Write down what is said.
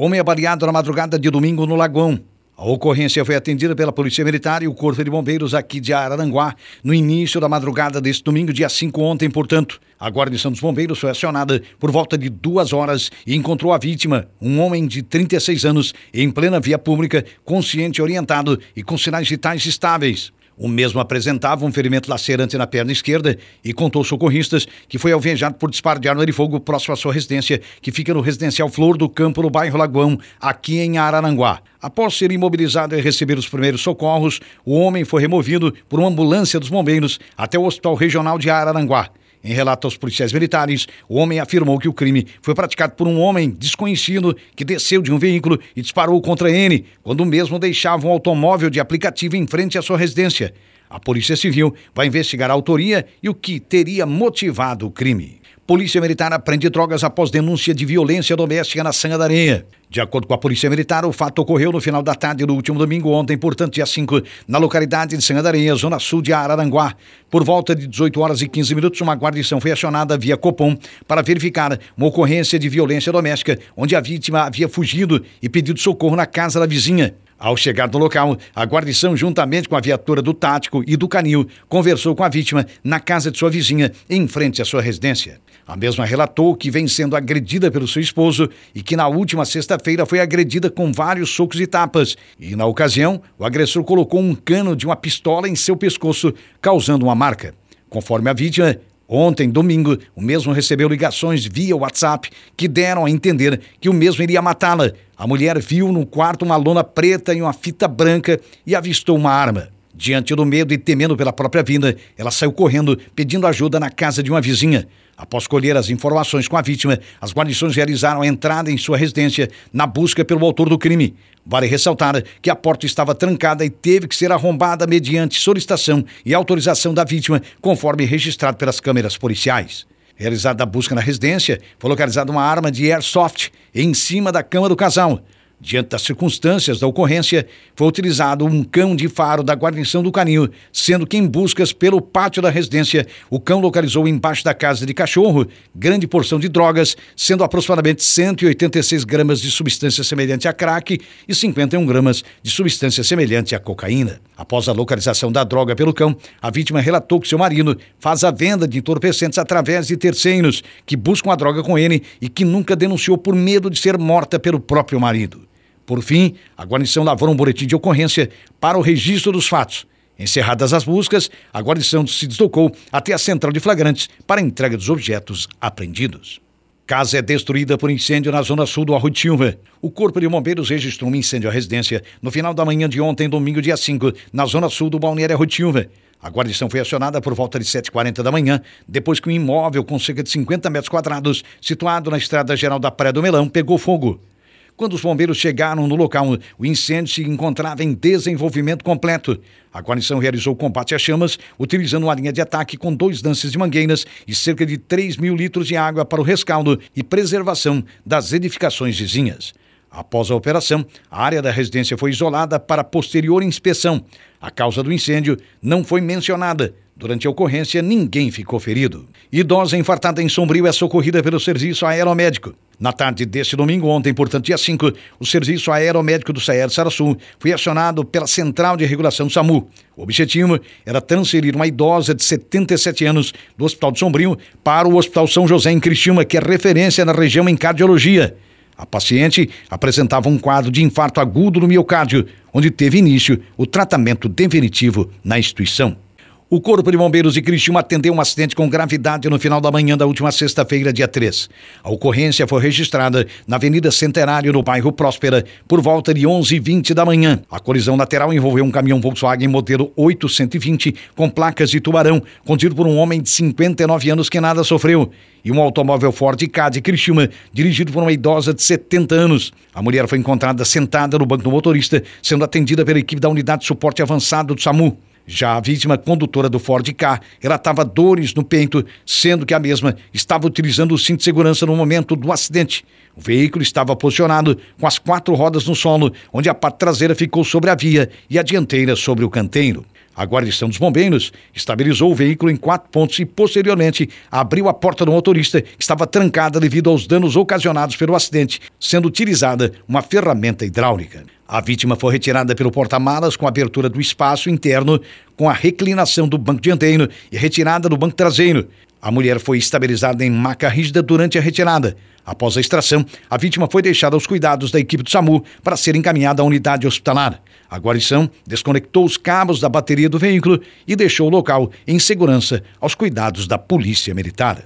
Homem abaleado na madrugada de domingo no Lagoão. A ocorrência foi atendida pela Polícia Militar e o Corpo de Bombeiros aqui de Araranguá no início da madrugada deste domingo, dia 5 ontem, portanto. A guarnição dos bombeiros foi acionada por volta de duas horas e encontrou a vítima, um homem de 36 anos, em plena via pública, consciente, orientado e com sinais vitais estáveis. O mesmo apresentava um ferimento lacerante na perna esquerda e contou socorristas que foi alvejado por disparo de arma de fogo próximo à sua residência, que fica no residencial Flor do Campo, no bairro Lagoão, aqui em Araranguá. Após ser imobilizado e receber os primeiros socorros, o homem foi removido por uma ambulância dos bombeiros até o Hospital Regional de Araranguá. Em relato aos policiais militares, o homem afirmou que o crime foi praticado por um homem desconhecido que desceu de um veículo e disparou contra ele, quando o mesmo deixava um automóvel de aplicativo em frente à sua residência. A Polícia Civil vai investigar a autoria e o que teria motivado o crime. Polícia Militar aprende drogas após denúncia de violência doméstica na Sanha da Areia. De acordo com a Polícia Militar, o fato ocorreu no final da tarde do último domingo, ontem, portanto, dia 5, na localidade de Sanha da Areia, zona sul de Araranguá. Por volta de 18 horas e 15 minutos, uma guarnição foi acionada via Copom para verificar uma ocorrência de violência doméstica, onde a vítima havia fugido e pedido socorro na casa da vizinha. Ao chegar no local, a guarnição, juntamente com a viatura do Tático e do Canil, conversou com a vítima na casa de sua vizinha, em frente à sua residência. A mesma relatou que vem sendo agredida pelo seu esposo e que na última sexta-feira foi agredida com vários socos e tapas. E na ocasião, o agressor colocou um cano de uma pistola em seu pescoço, causando uma marca. Conforme a vítima, Ontem, domingo, o mesmo recebeu ligações via WhatsApp que deram a entender que o mesmo iria matá-la. A mulher viu no quarto uma lona preta e uma fita branca e avistou uma arma. Diante do medo e temendo pela própria vida, ela saiu correndo pedindo ajuda na casa de uma vizinha. Após colher as informações com a vítima, as guarnições realizaram a entrada em sua residência na busca pelo autor do crime. Vale ressaltar que a porta estava trancada e teve que ser arrombada mediante solicitação e autorização da vítima, conforme registrado pelas câmeras policiais. Realizada a busca na residência, foi localizada uma arma de airsoft em cima da cama do casal. Diante das circunstâncias da ocorrência, foi utilizado um cão de faro da guarnição do canil, sendo que em buscas pelo pátio da residência, o cão localizou embaixo da casa de cachorro grande porção de drogas, sendo aproximadamente 186 gramas de substância semelhante a crack e 51 gramas de substância semelhante a cocaína. Após a localização da droga pelo cão, a vítima relatou que seu marido faz a venda de entorpecentes através de terceiros que buscam a droga com ele e que nunca denunciou por medo de ser morta pelo próprio marido. Por fim, a guarnição lavrou um boletim de ocorrência para o registro dos fatos. Encerradas as buscas, a guarnição se deslocou até a central de flagrantes para a entrega dos objetos apreendidos. Casa é destruída por incêndio na zona sul do Arroio Silva. O Corpo de Bombeiros registrou um incêndio à residência no final da manhã de ontem, domingo, dia 5, na zona sul do Balneário Arroio Silva. A guarnição foi acionada por volta de 7h40 da manhã, depois que um imóvel com cerca de 50 metros quadrados, situado na estrada geral da Praia do Melão, pegou fogo. Quando os bombeiros chegaram no local, o incêndio se encontrava em desenvolvimento completo. A guarnição realizou combate às chamas, utilizando uma linha de ataque com dois lances de mangueiras e cerca de 3 mil litros de água para o rescaldo e preservação das edificações vizinhas. Após a operação, a área da residência foi isolada para posterior inspeção. A causa do incêndio não foi mencionada. Durante a ocorrência, ninguém ficou ferido. Idosa infartada em Sombrio é socorrida pelo serviço aeromédico. Na tarde deste domingo, ontem, portanto, dia 5, o Serviço Aeromédico do Saer Sarassu foi acionado pela Central de Regulação SAMU. O objetivo era transferir uma idosa de 77 anos do Hospital de Sombrio para o Hospital São José em Criciúma, que é referência na região em cardiologia. A paciente apresentava um quadro de infarto agudo no miocárdio, onde teve início o tratamento definitivo na instituição. O Corpo de Bombeiros de Criciúma atendeu um acidente com gravidade no final da manhã da última sexta-feira, dia 3. A ocorrência foi registrada na Avenida Centenário, no bairro Próspera, por volta de 11h20 da manhã. A colisão lateral envolveu um caminhão Volkswagen modelo 820 com placas de tubarão, conduzido por um homem de 59 anos que nada sofreu, e um automóvel Ford K de Criciúma, dirigido por uma idosa de 70 anos. A mulher foi encontrada sentada no banco do motorista, sendo atendida pela equipe da Unidade de Suporte Avançado do SAMU. Já a vítima condutora do Ford K relatava dores no peito, sendo que a mesma estava utilizando o cinto de segurança no momento do acidente. O veículo estava posicionado com as quatro rodas no solo, onde a parte traseira ficou sobre a via e a dianteira sobre o canteiro. A guarnição dos bombeiros estabilizou o veículo em quatro pontos e, posteriormente, abriu a porta do motorista, que estava trancada devido aos danos ocasionados pelo acidente, sendo utilizada uma ferramenta hidráulica. A vítima foi retirada pelo porta-malas com abertura do espaço interno, com a reclinação do banco dianteiro e retirada do banco traseiro. A mulher foi estabilizada em maca rígida durante a retirada. Após a extração, a vítima foi deixada aos cuidados da equipe do SAMU para ser encaminhada à unidade hospitalar. A guarnição desconectou os cabos da bateria do veículo e deixou o local em segurança aos cuidados da Polícia Militar.